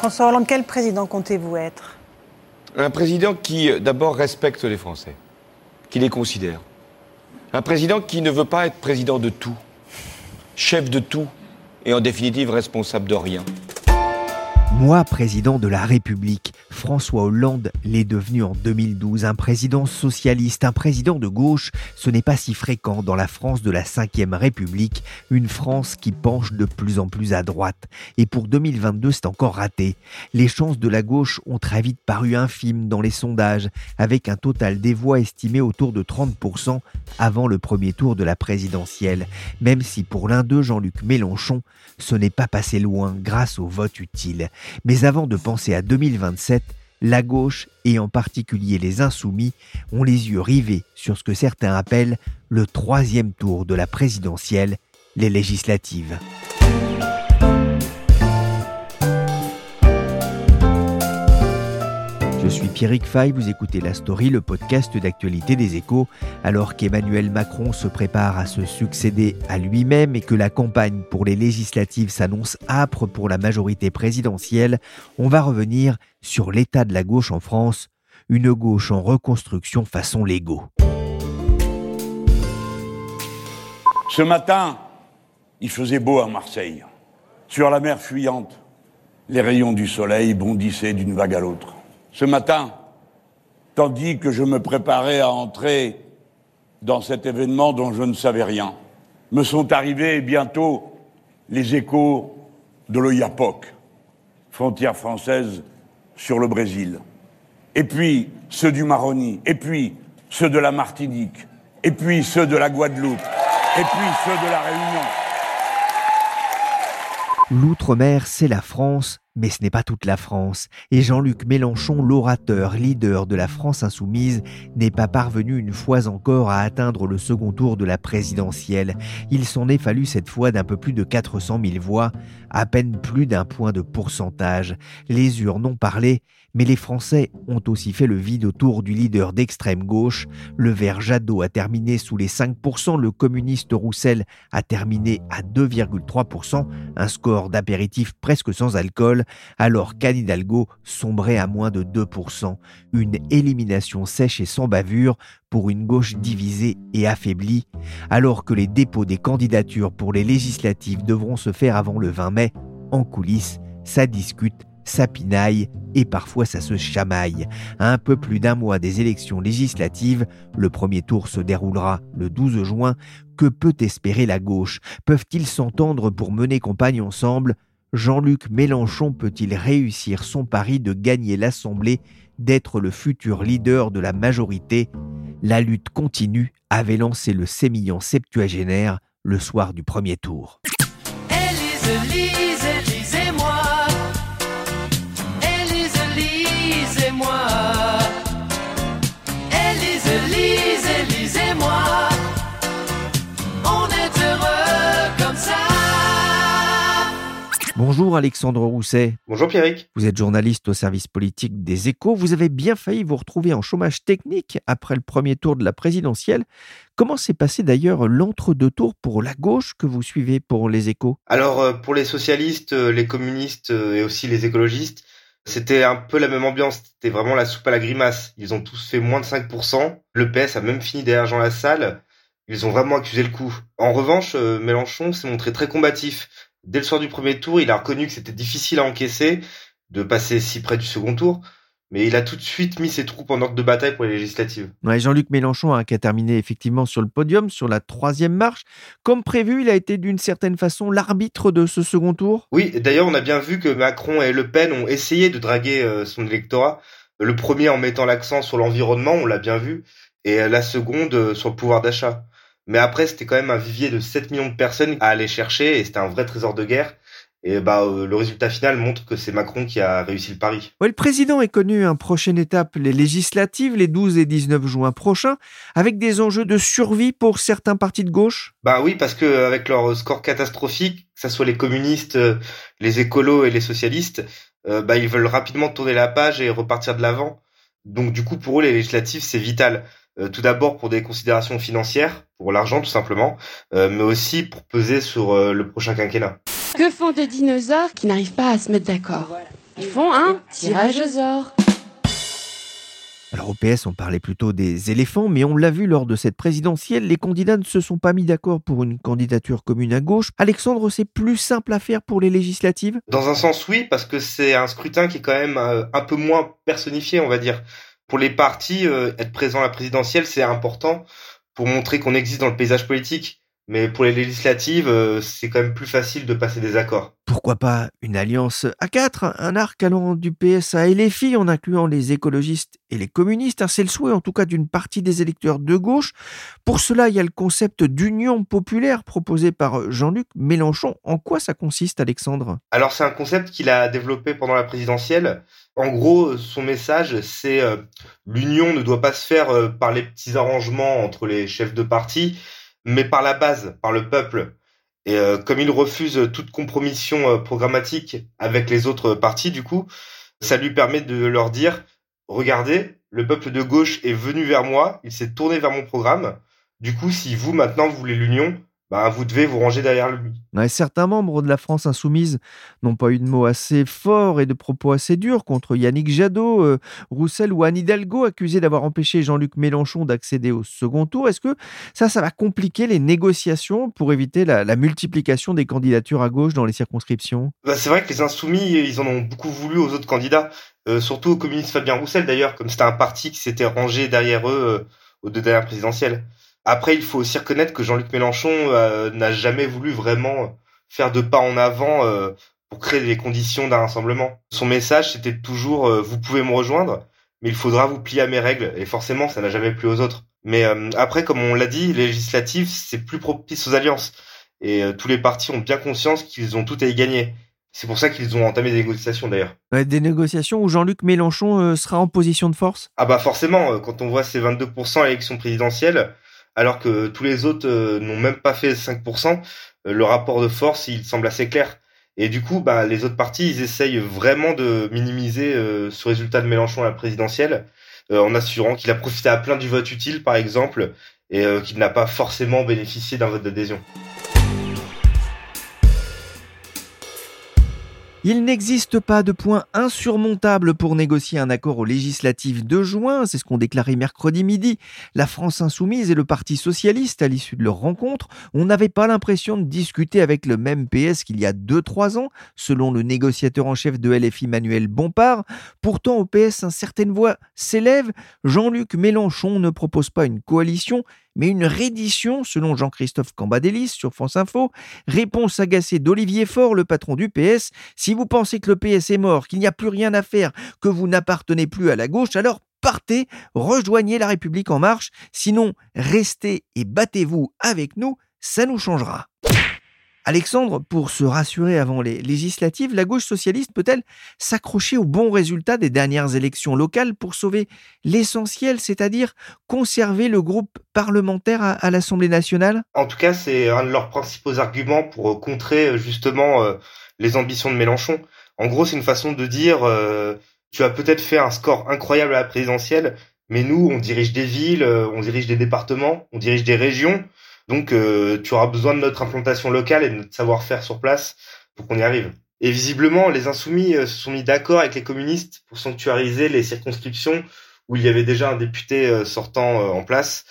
François Hollande, quel président comptez-vous être? Un président qui, d'abord, respecte les Français, qui les considère. Un président qui ne veut pas être président de tout, chef de tout et en définitive responsable de rien. Moi, président de la République, François Hollande l'est devenu en 2012. Un président socialiste, un président de gauche, ce n'est pas si fréquent dans la France de la Ve République, une France qui penche de plus en plus à droite. Et pour 2022, c'est encore raté. Les chances de la gauche ont très vite paru infimes dans les sondages, avec un total des voix estimé autour de 30% avant le premier tour de la présidentielle. Même si pour l'un d'eux, Jean-Luc Mélenchon, ce n'est pas passé loin grâce au vote utile. Mais avant de penser à 2027, la gauche, et en particulier les insoumis, ont les yeux rivés sur ce que certains appellent le troisième tour de la présidentielle, les législatives. Suis Pierrick Fay, vous écoutez La Story, le podcast d'actualité des échos. Alors qu'Emmanuel Macron se prépare à se succéder à lui-même et que la campagne pour les législatives s'annonce âpre pour la majorité présidentielle, on va revenir sur l'état de la gauche en France, une gauche en reconstruction façon Lego. Ce matin, il faisait beau à Marseille. Sur la mer fuyante, les rayons du soleil bondissaient d'une vague à l'autre. Ce matin, tandis que je me préparais à entrer dans cet événement dont je ne savais rien, me sont arrivés bientôt les échos de l'Oyapoc, frontière française sur le Brésil, et puis ceux du Maroni, et puis ceux de la Martinique, et puis ceux de la Guadeloupe, et puis ceux de la Réunion. L'outre-mer, c'est la France, mais ce n'est pas toute la France. Et Jean-Luc Mélenchon, l'orateur, leader de la France insoumise, n'est pas parvenu une fois encore à atteindre le second tour de la présidentielle. Il s'en est fallu cette fois d'un peu plus de 400 000 voix, à peine plus d'un point de pourcentage. Les urnes ont parlé, mais les Français ont aussi fait le vide autour du leader d'extrême gauche. Le vert Jadot a terminé sous les 5%, le communiste Roussel a terminé à 2,3%, un score d'apéritif presque sans alcool, alors qu'Anne Hidalgo sombrait à moins de 2%. Une élimination sèche et sans bavure pour une gauche divisée et affaiblie, alors que les dépôts des candidatures pour les législatives devront se faire avant le 20 mai, en coulisses, ça discute ça pinaille et parfois ça se chamaille. Un peu plus d'un mois des élections législatives, le premier tour se déroulera le 12 juin. Que peut espérer la gauche? Peuvent-ils s'entendre pour mener campagne ensemble? Jean-Luc Mélenchon peut-il réussir son pari de gagner l'Assemblée, d'être le futur leader de la majorité? La lutte continue, avait lancé le sémillant septuagénaire le soir du premier tour. Bonjour Alexandre Rousset. Bonjour Pierrick. Vous êtes journaliste au service politique des échos. Vous avez bien failli vous retrouver en chômage technique après le premier tour de la présidentielle. Comment s'est passé d'ailleurs l'entre-deux tours pour la gauche que vous suivez pour les échos? Alors euh, pour les socialistes, euh, les communistes euh, et aussi les écologistes, c'était un peu la même ambiance. C'était vraiment la soupe à la grimace. Ils ont tous fait moins de 5%. Le PS a même fini derrière Jean Lassalle. Ils ont vraiment accusé le coup. En revanche, Mélenchon s'est montré très combatif dès le soir du premier tour, il a reconnu que c'était difficile à encaisser de passer si près du second tour. Mais il a tout de suite mis ses troupes en ordre de bataille pour les législatives. Jean-Luc Mélenchon, hein, qui a terminé effectivement sur le podium, sur la troisième marche. Comme prévu, il a été d'une certaine façon l'arbitre de ce second tour. Oui, d'ailleurs, on a bien vu que Macron et Le Pen ont essayé de draguer euh, son électorat. Le premier en mettant l'accent sur l'environnement, on l'a bien vu, et la seconde euh, sur le pouvoir d'achat. Mais après, c'était quand même un vivier de 7 millions de personnes à aller chercher et c'était un vrai trésor de guerre. Et bah, euh, le résultat final montre que c'est Macron qui a réussi le pari. le président est connu une prochaine étape, les législatives, les 12 et 19 juin prochains, avec des enjeux de survie pour certains partis de gauche. Bah oui, parce que avec leur score catastrophique, que ce soit les communistes, euh, les écolos et les socialistes, euh, bah ils veulent rapidement tourner la page et repartir de l'avant. Donc du coup, pour eux, les législatives, c'est vital. Tout d'abord pour des considérations financières, pour l'argent tout simplement, mais aussi pour peser sur le prochain quinquennat. Que font des dinosaures qui n'arrivent pas à se mettre d'accord? Ils font un tirage aux ors. Alors au PS, on parlait plutôt des éléphants, mais on l'a vu lors de cette présidentielle, les candidats ne se sont pas mis d'accord pour une candidature commune à gauche. Alexandre, c'est plus simple à faire pour les législatives? Dans un sens, oui, parce que c'est un scrutin qui est quand même euh, un peu moins personnifié, on va dire. Pour les partis, euh, être présent à la présidentielle, c'est important pour montrer qu'on existe dans le paysage politique. Mais pour les législatives, euh, c'est quand même plus facile de passer des accords. Pourquoi pas une alliance à quatre, un arc allant du PSA et les filles en incluant les écologistes et les communistes. Hein, c'est le souhait en tout cas d'une partie des électeurs de gauche. Pour cela, il y a le concept d'union populaire proposé par Jean-Luc Mélenchon. En quoi ça consiste, Alexandre? Alors c'est un concept qu'il a développé pendant la présidentielle. En gros, son message, c'est euh, l'union ne doit pas se faire euh, par les petits arrangements entre les chefs de parti, mais par la base, par le peuple. Et euh, comme il refuse toute compromission euh, programmatique avec les autres partis, du coup, ça lui permet de leur dire regardez, le peuple de gauche est venu vers moi, il s'est tourné vers mon programme. Du coup, si vous maintenant vous voulez l'union, bah, vous devez vous ranger derrière lui. certains membres de la France insoumise n'ont pas eu de mots assez forts et de propos assez durs contre Yannick Jadot, euh, Roussel ou Anne Hidalgo, accusés d'avoir empêché Jean-Luc Mélenchon d'accéder au second tour. Est-ce que ça, ça va compliquer les négociations pour éviter la, multiplication des candidatures à gauche dans les circonscriptions? Bah, C'est vrai que les insoumis, ils en ont beaucoup voulu aux autres candidats, euh, surtout au communiste Fabien Roussel d'ailleurs, comme c'était un parti qui s'était rangé derrière eux euh, aux deux dernières présidentielles. Après, il faut aussi reconnaître que Jean-Luc Mélenchon euh, n'a jamais voulu vraiment faire de pas en avant euh, pour créer les conditions d'un rassemblement. Son message, c'était toujours euh, vous pouvez me rejoindre, mais il faudra vous plier à mes règles. Et forcément, ça n'a jamais plu aux autres. Mais après, comme on l'a dit, les législatives, c'est plus propice aux alliances. Et tous les partis ont bien conscience qu'ils ont tout à y gagner. C'est pour ça qu'ils ont entamé des négociations d'ailleurs. des négociations où Jean-Luc Mélenchon sera en position de force? Ah bah forcément, quand on voit ces 22% à l'élection présidentielle, alors que tous les autres euh, n'ont même pas fait 5%, euh, le rapport de force, il semble assez clair. Et du coup, bah, les autres partis, ils essayent vraiment de minimiser euh, ce résultat de Mélenchon à la présidentielle, en assurant qu'il a profité à plein du vote utile, par exemple, et qu'il n'a pas forcément bénéficié d'un vote d'adhésion. Il n'existe pas de point insurmontable pour négocier un accord aux législatives de juin, c'est ce qu'ont déclaré mercredi midi la France insoumise et le Parti socialiste à l'issue de leur rencontre. On n'avait pas l'impression de discuter avec le même PS qu'il y a 2-3 ans, selon le négociateur en chef de LFI Manuel Bompard. Pourtant au PS, une certaine voix s'élève. Jean-Luc Mélenchon ne propose pas une coalition, mais une reddition, selon Jean-Christophe Cambadélis sur France Info. Réponse agacée d'Olivier Faure, le patron du PS. Si vous pensez que le PS est mort, qu'il n'y a plus rien à faire, que vous n'appartenez plus à la gauche, alors partez, rejoignez la République en marche. Sinon, restez et battez-vous avec nous, ça nous changera. Alexandre, pour se rassurer avant les législatives, la gauche socialiste peut-elle s'accrocher aux bons résultats des dernières élections locales pour sauver l'essentiel, c'est-à-dire conserver le groupe parlementaire à, l'Assemblée nationale? En tout cas, c'est un de leurs principaux arguments pour euh, contrer euh, justement euh, les ambitions de Mélenchon. En gros, c'est une façon de dire tu as peut-être fait un score incroyable à la présidentielle, mais nous, on dirige des villes, on dirige des départements, on dirige des régions. Donc, euh, tu auras besoin de notre implantation locale et de notre savoir-faire sur place pour qu'on y arrive. Et visiblement, les insoumis euh, se sont mis d'accord avec les communistes pour sanctuariser les circonscriptions où il y avait déjà un député euh, sortant en place.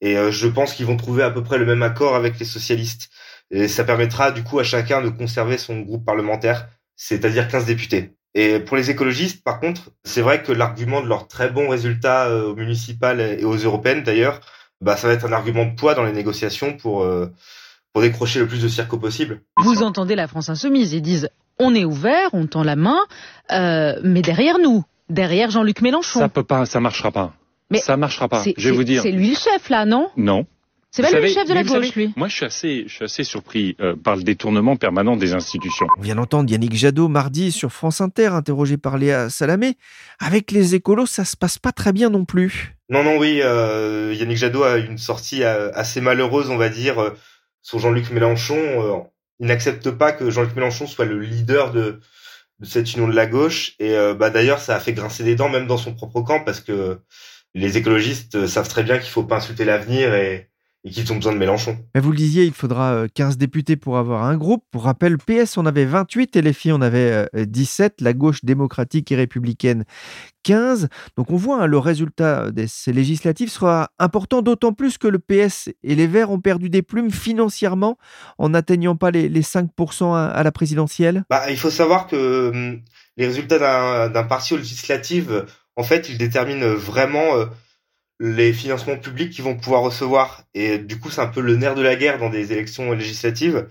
Et je pense qu'ils vont trouver à peu près le même accord avec les socialistes. Et ça permettra du coup à chacun de conserver son groupe parlementaire, c'est-à-dire 15 députés. Et pour les écologistes, par contre, c'est vrai que l'argument de leurs très bons résultats aux municipales et aux européennes d'ailleurs bah, ça va être un argument de poids dans les négociations pour, euh, pour décrocher le plus de circo possible. Vous entendez la France insoumise, ils disent on est ouvert, on tend la main, euh, mais derrière nous, derrière Jean-Luc Mélenchon. Ça peut pas, ça marchera pas. Mais ça marchera pas. Je vais vous dire. C'est lui le chef là, non? Non. C'est pas le chef de la gauche, lui. Moi, je suis assez, je suis assez surpris euh, par le détournement permanent des institutions. On vient d'entendre Yannick Jadot mardi sur France Inter, interrogé par Léa Salamé. Avec les écolos, ça se passe pas très bien non plus. Non, non, oui. Euh, Yannick Jadot a une sortie euh, assez malheureuse, on va dire, euh, sur Jean-Luc Mélenchon. il n'accepte pas que Jean-Luc Mélenchon soit le leader de, de cette union de la gauche. Et bah d'ailleurs, ça a fait grincer des dents même dans son propre camp parce que les écologistes savent très bien qu'il faut pas insulter l'avenir et et qu'ils ont besoin de Mélenchon. Mais vous le disiez, il faudra 15 euh, députés pour avoir un groupe. Pour rappel, PS, on avait 28 et les filles, on avait 17. La gauche démocratique et républicaine, 15. Donc on voit, hein, le résultat de ces législatives sera important, d'autant plus que le PS et les Verts ont perdu des plumes financièrement en n'atteignant pas les, 5% à, la présidentielle. Bah, il faut savoir que hum, les résultats d'un parti législatif, en fait, ils déterminent vraiment... Euh, les financements publics qu'ils vont pouvoir recevoir. Et du coup, c'est un peu le nerf de la guerre dans des élections législatives.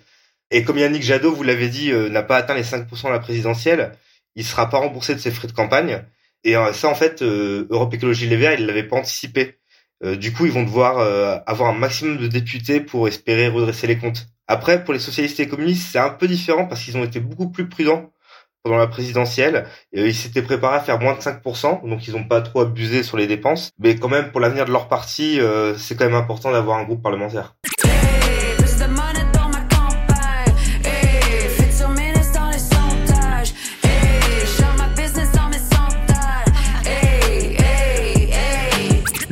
Et comme Yannick Jadot, vous l'avez dit, euh, n'a pas atteint les 5% à la présidentielle, il sera pas remboursé de ses frais de campagne. Et euh, ça, en fait, euh, Europe Écologie Les Verts, ils l'avaient pas anticipé. du coup, ils vont devoir avoir un maximum de députés pour espérer redresser les comptes. Après, pour les socialistes et communistes, c'est un peu différent parce qu'ils ont été beaucoup plus prudents pendant la présidentielle. Ils s'étaient préparés à faire moins de 5%, donc ils n'ont pas trop abusé sur les dépenses. Mais quand même, pour l'avenir de leur parti, euh, c'est quand même important d'avoir un groupe parlementaire.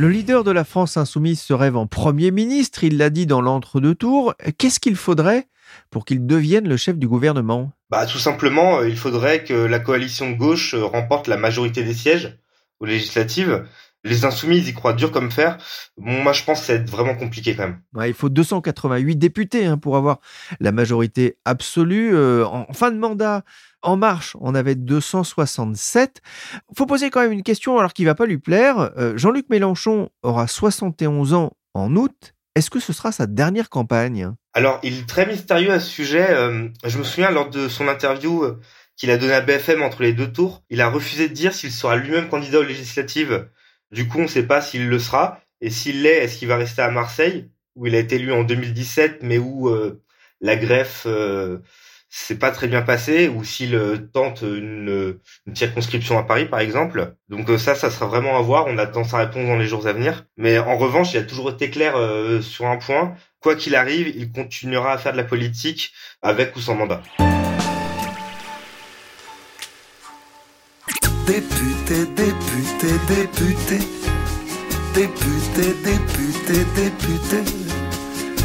Le leader de la France insoumise se rêve en Premier ministre, il l'a dit dans l'entre-deux tours. Qu'est-ce qu'il faudrait pour qu'il devienne le chef du gouvernement? Bah, Tout simplement, euh, il faudrait que la coalition de gauche euh, remporte la majorité des sièges aux législatives. Les insoumis, ils y croient dur comme fer. Bon, moi, je pense que ça va être vraiment compliqué quand même. il faut 288 députés hein, pour avoir la majorité absolue. Euh, en fin de mandat, En Marche, on avait 267. faut poser quand même une question alors qu'il va pas lui plaire. Jean-Luc Mélenchon aura 71 ans en août. Est-ce que ce sera sa dernière campagne? Alors, il est très mystérieux à ce sujet. Euh, je me souviens lors de son interview euh, qu'il a donné à BFM entre les deux tours, il a refusé de dire s'il sera lui-même candidat aux législatives. Du coup, on ne sait pas s'il le sera. Et s'il l'est, est-ce qu'il va rester à Marseille, où il a été élu en 2017, mais où euh, la greffe c'est pas très bien passé ou s'il euh, tente une, une, circonscription à Paris par exemple. Donc euh, ça, ça sera vraiment à voir. On attend sa réponse dans les jours à venir. Mais en revanche, il a toujours été clair euh, sur un point. Quoi qu'il arrive, il continuera à faire de la politique avec ou sans mandat. Député, député, député, député, député, député.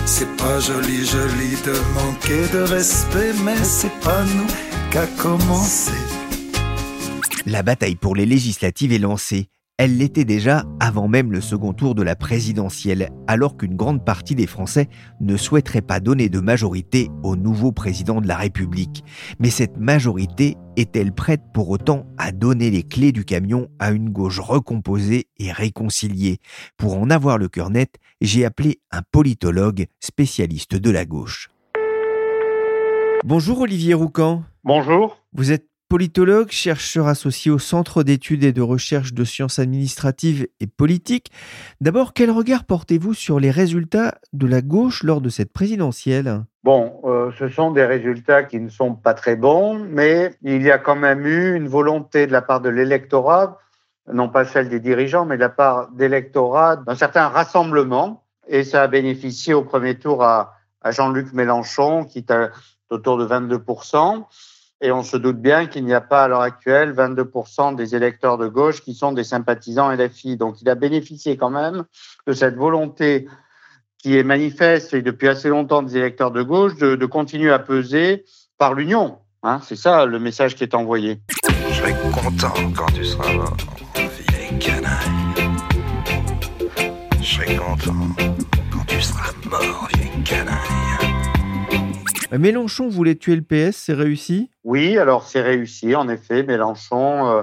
C'est pas joli, joli de manquer de respect, mais c'est pas nous qu'a commencé. La bataille pour les législatives est lancée. Elle l'était déjà avant même le second tour de la présidentielle, alors qu'une grande partie des Français ne souhaiterait pas donner de majorité au nouveau président de la République. Mais cette majorité est-elle prête pour autant à donner les clés du camion à une gauche recomposée et réconciliée? Pour en avoir le cœur net, j'ai appelé un politologue spécialiste de la gauche. Bonjour Olivier Roucan. Bonjour. Vous êtes politologue, chercheur associé au Centre d'études et de recherche de sciences administratives et politiques. D'abord, quel regard portez-vous sur les résultats de la gauche lors de cette présidentielle? Bon, euh, ce sont des résultats qui ne sont pas très bons, mais il y a quand même eu une volonté de la part de l'électorat, non pas celle des dirigeants, mais de la part d'électorat d'un certain rassemblement, et ça a bénéficié au premier tour à, à Jean-Luc Mélenchon, qui est autour de 22 et on se doute bien qu'il n'y a pas à l'heure actuelle 22% des électeurs de gauche qui sont des sympathisants LFI. Donc il a bénéficié quand même de cette volonté qui est manifeste et depuis assez longtemps des électeurs de gauche de, continuer à peser par l'union. Hein, c'est ça le message qui est envoyé. Je serai content quand tu seras mort, vieille canaille. Je serai content quand tu seras mort, vieille canaille. Mélenchon voulait tuer le PS, c'est réussi? Oui, alors c'est réussi, en effet. Mélenchon euh,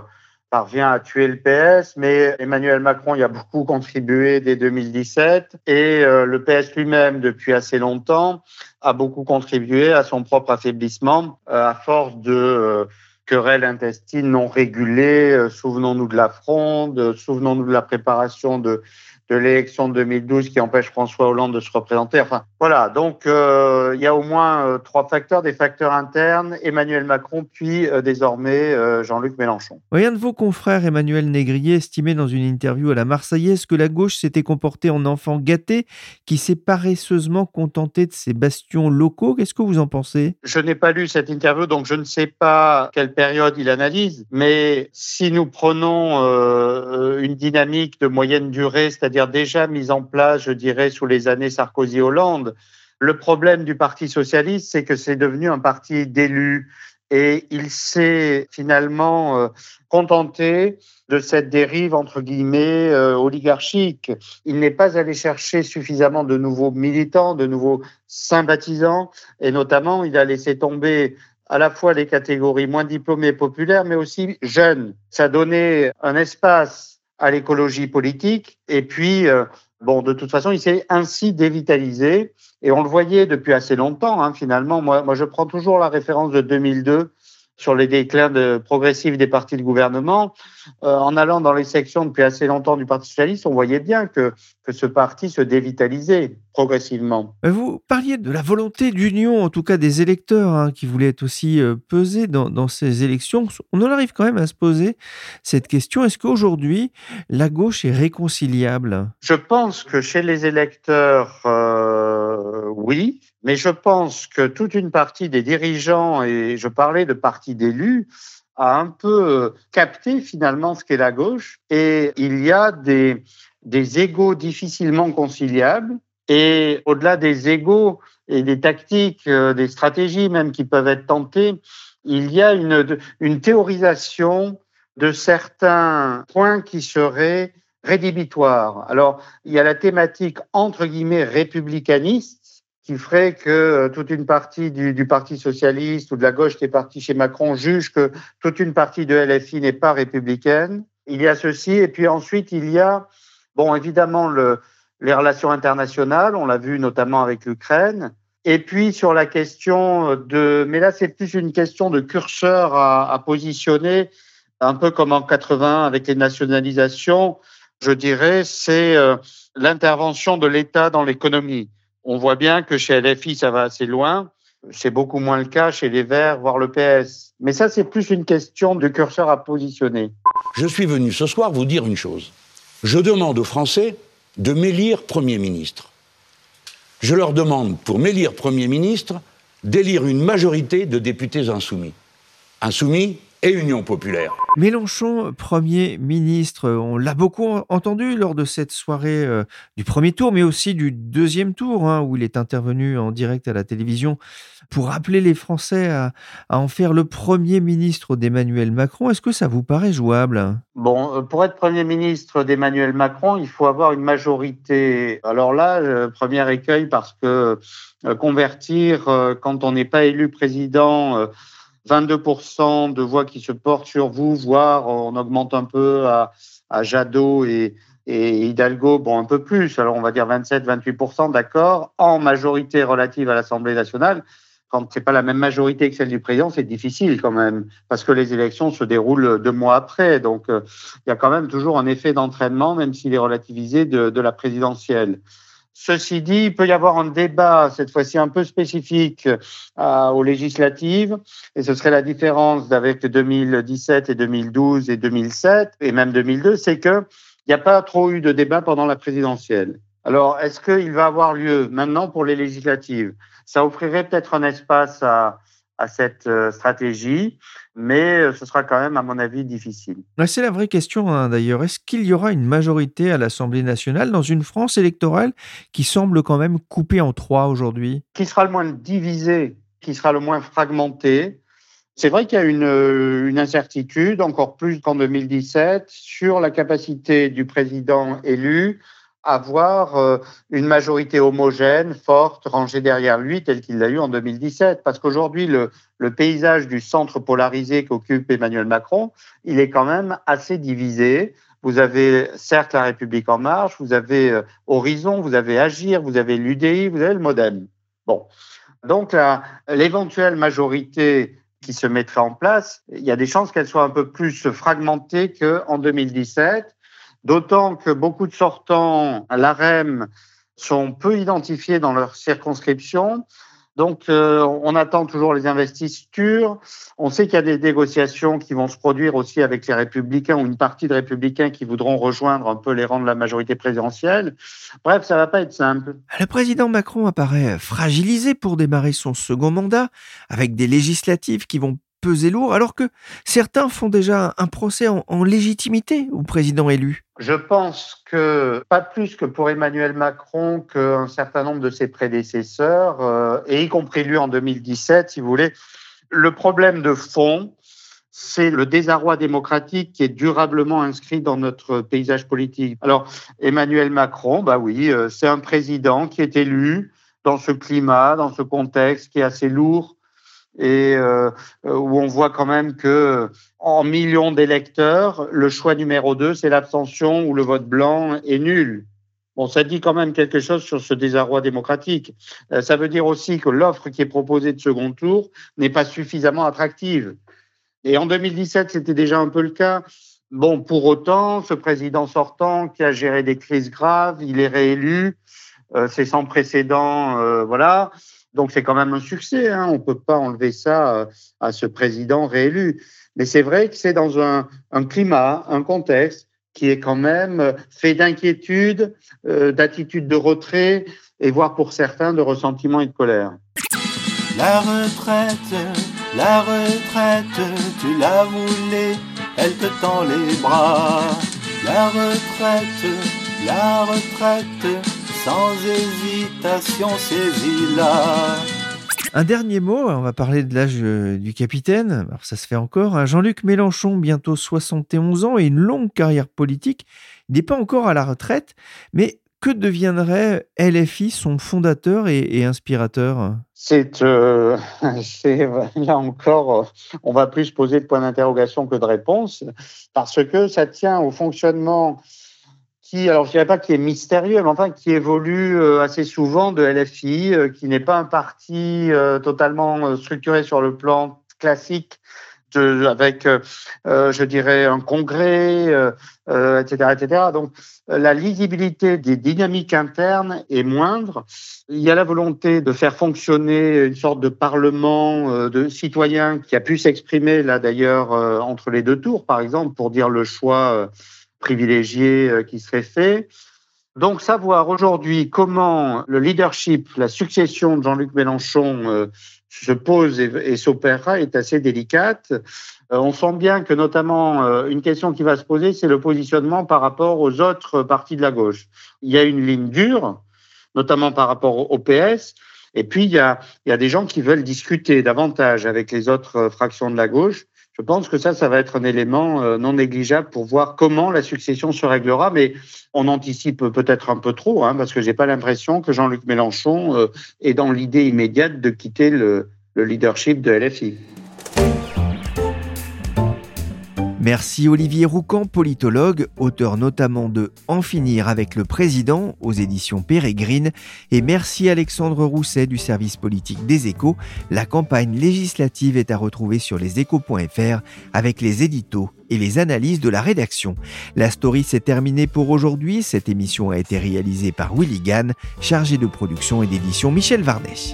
parvient à tuer le PS, mais Emmanuel Macron y a beaucoup contribué dès 2017 et euh, le PS lui-même, depuis assez longtemps, a beaucoup contribué à son propre affaiblissement euh, à force de querelles intestines non régulées. souvenons-nous de la fronde, souvenons-nous de la préparation de de l'élection de 2012 qui empêche François Hollande de se représenter. Enfin, voilà. Donc, euh, il y a au moins euh, trois facteurs, des facteurs internes, Emmanuel Macron, puis euh, désormais Jean-Luc Mélenchon. Rien de vos confrères, Emmanuel Négrier, estimait dans une interview à la Marseillaise que la gauche s'était comportée en enfant gâté qui s'est paresseusement contenté de ses bastions locaux? Qu'est-ce que vous en pensez? Je n'ai pas lu cette interview, donc je ne sais pas quelle période il analyse, mais si nous prenons une dynamique de moyenne durée, c'est-à-dire déjà mise en place, je dirais, sous les années Sarkozy-Hollande, le problème du Parti socialiste, c'est que c'est devenu un parti d'élus et il s'est finalement euh, contenté de cette dérive entre guillemets euh, oligarchique. Il n'est pas allé chercher suffisamment de nouveaux militants, de nouveaux sympathisants, et notamment il a laissé tomber à la fois les catégories moins diplômées et populaires, mais aussi jeunes. Ça donnait un espace à l'écologie politique, et puis euh, bon, de toute façon, il s'est ainsi dévitalisé. Et on le voyait depuis assez longtemps, hein, finalement. Moi, moi, je prends toujours la référence de 2002 sur les déclins de, progressifs des partis de gouvernement. Euh, en allant dans les sections depuis assez longtemps du Parti socialiste, on voyait bien que, que ce parti se dévitalisait progressivement. Vous parliez de la volonté d'union, en tout cas des électeurs, hein, qui voulaient aussi euh, peser dans, dans, ces élections. On en arrive quand même à se poser cette question. Est-ce qu'aujourd'hui, la gauche est réconciliable? Je pense que chez les électeurs, euh, oui. Mais je pense que toute une partie des dirigeants, et je parlais de partis d'élus, a un peu capté finalement ce qu'est la gauche. Et il y a des, des égaux difficilement conciliables. Et au-delà des égaux et des tactiques, des stratégies même qui peuvent être tentées, il y a une, une théorisation de certains points qui seraient rédhibitoires. Alors, il y a la thématique entre guillemets républicaniste qui ferait que toute une partie du, du, Parti socialiste ou de la gauche qui est partie chez Macron juge que toute une partie de LFI n'est pas républicaine. Il y a ceci, et puis ensuite il y a, bon, évidemment, le, les relations internationales, on l'a vu notamment avec l'Ukraine, et puis sur la question de, mais là c'est plus une question de curseur à, à positionner, un peu comme en 80 avec les nationalisations, je dirais, c'est euh, l'intervention de l'État dans l'économie. On voit bien que chez LFI, ça va assez loin. C'est beaucoup moins le cas chez les Verts, voire le PS. Mais ça, c'est plus une question de curseur à positionner. Je suis venu ce soir vous dire une chose. Je demande aux Français de m'élire Premier ministre. Je leur demande, pour m'élire Premier ministre, d'élire une majorité de députés insoumis. Insoumis et Union populaire. Mélenchon, Premier ministre, on l'a beaucoup entendu lors de cette soirée euh, du premier tour, mais aussi du deuxième tour, hein, où il est intervenu en direct à la télévision pour appeler les Français à, à en faire le Premier ministre d'Emmanuel Macron. Est-ce que ça vous paraît jouable? Bon, pour être Premier ministre d'Emmanuel Macron, il faut avoir une majorité. Alors là, le premier écueil, parce que euh, convertir, euh, quand on n'est pas élu président, 22% de voix qui se portent sur vous, voire on augmente un peu à, à Jadot et, et Hidalgo, bon, un peu plus, alors on va dire 27-28%, d'accord, en majorité relative à l'Assemblée nationale. Quand c'est pas la même majorité que celle du président, c'est difficile quand même, parce que les élections se déroulent deux mois après. Donc, euh, il y a quand même toujours un effet d'entraînement, même s'il est relativisé de, de la présidentielle. Ceci dit, il peut y avoir un débat, cette fois-ci un peu spécifique euh, aux législatives, et ce serait la différence avec 2017 et 2012 et 2007, et même 2002, c'est qu'il n'y a pas trop eu de débat pendant la présidentielle. Alors, est-ce qu'il va avoir lieu maintenant pour les législatives? Ça offrirait peut-être un espace à, à cette stratégie, mais ce sera quand même, à mon avis, difficile. C'est la vraie question, hein, d'ailleurs. Est-ce qu'il y aura une majorité à l'Assemblée nationale dans une France électorale qui semble quand même coupée en trois aujourd'hui? Qui sera le moins divisé, qui sera le moins fragmenté c'est vrai qu'il y a une, une, incertitude, encore plus qu'en 2017, sur la capacité du président élu avoir euh, une majorité homogène, forte, rangée derrière lui, telle qu'il l'a eu en 2017. Parce qu'aujourd'hui, le, le, paysage du centre polarisé qu'occupe Emmanuel Macron, il est quand même assez divisé. Vous avez certes la République en marche, vous avez euh, Horizon, vous avez Agir, vous avez l'UDI, vous avez le Modem. Bon. Donc, l'éventuelle majorité qui se mettrait en place, il y a des chances qu'elle soit un peu plus fragmentée qu'en 2017 D'autant que beaucoup de sortants à l'AREM sont peu identifiés dans leur circonscription. Donc, euh, on attend toujours les investitures. On sait qu'il y a des négociations qui vont se produire aussi avec les républicains ou une partie de républicains qui voudront rejoindre un peu les rangs de la majorité présidentielle. Bref, ça va pas être simple. Le président Macron apparaît fragilisé pour démarrer son second mandat, avec des législatives qui vont peser lourd, alors que certains font déjà un procès en, légitimité au président élu Je pense que pas plus que pour Emmanuel Macron qu'un certain nombre de ses prédécesseurs, euh, et y compris lui en 2017, si vous voulez, le problème de fond, c'est le désarroi démocratique qui est durablement inscrit dans notre paysage politique. Alors, Emmanuel Macron, bah oui, euh, c'est un président qui est élu dans ce climat, dans ce contexte qui est assez lourd et euh, où on voit quand même que en millions d'électeurs, le choix numéro deux, c'est l'abstention ou le vote blanc est nul. Bon, ça dit quand même quelque chose sur ce désarroi démocratique. Euh, ça veut dire aussi que l'offre qui est proposée de second tour n'est pas suffisamment attractive. Et en 2017, c'était déjà un peu le cas. Bon, pour autant, ce président sortant qui a géré des crises graves, il est réélu, euh, c'est sans précédent, euh, voilà. Donc c'est quand même un succès. Hein. On peut pas enlever ça euh, à ce président réélu. Mais c'est vrai que c'est dans un, un, climat, un contexte qui est quand même fait d'inquiétude, euh, d'attitude de retrait et voire pour certains de ressentiment et de colère. La retraite, la retraite, tu la voulais, elle te tend les bras. La retraite, la retraite, sans hésitation, saisis-la. Un dernier mot, on va parler de l'âge euh, du capitaine. Alors ça se fait encore. Hein. Jean-Luc Mélenchon, bientôt 71 ans et une longue carrière politique. Il n'est pas encore à la retraite, mais que deviendrait LFI, son fondateur et, inspirateur? C'est euh, là encore, euh, on va plus poser de points d'interrogation que de réponse, parce que ça tient au fonctionnement qui, alors je dirais pas qui est mystérieux, mais enfin qui évolue euh, assez souvent de LFI, euh, qui n'est pas un parti euh, totalement structuré sur le plan classique, de, avec, je dirais, un congrès, etc., etc. Donc la lisibilité des dynamiques internes est moindre. Il y a la volonté de faire fonctionner une sorte de parlement de citoyens qui a pu s'exprimer là d'ailleurs entre les deux tours, par exemple, pour dire le choix privilégié euh, qui serait fait. Donc savoir aujourd'hui comment le leadership, la succession de Jean-Luc Mélenchon euh, se pose et, s'opérera est assez délicate. Euh, on sent bien que notamment une question qui va se poser, c'est le positionnement par rapport aux autres partis de la gauche. Il y a une ligne dure, notamment par rapport au PS, et puis il y a, il y a des gens qui veulent discuter davantage avec les autres fractions de la gauche je pense que ça, ça va être un élément euh, non négligeable pour voir comment la succession se réglera. Mais on anticipe peut-être un peu trop, hein, parce que j'ai pas l'impression que Jean-Luc Mélenchon euh, est dans l'idée immédiate de quitter le, le leadership de LFI. Merci Olivier Roucan, politologue, auteur notamment de En finir avec le président aux éditions Pérégrine, et merci Alexandre Rousset du service politique des échos. La campagne législative est à retrouver sur leséchos.fr avec les éditos et les analyses de la rédaction. La story s'est terminée pour aujourd'hui. Cette émission a été réalisée par Willy Gann, chargé de production et d'édition Michel Varnet.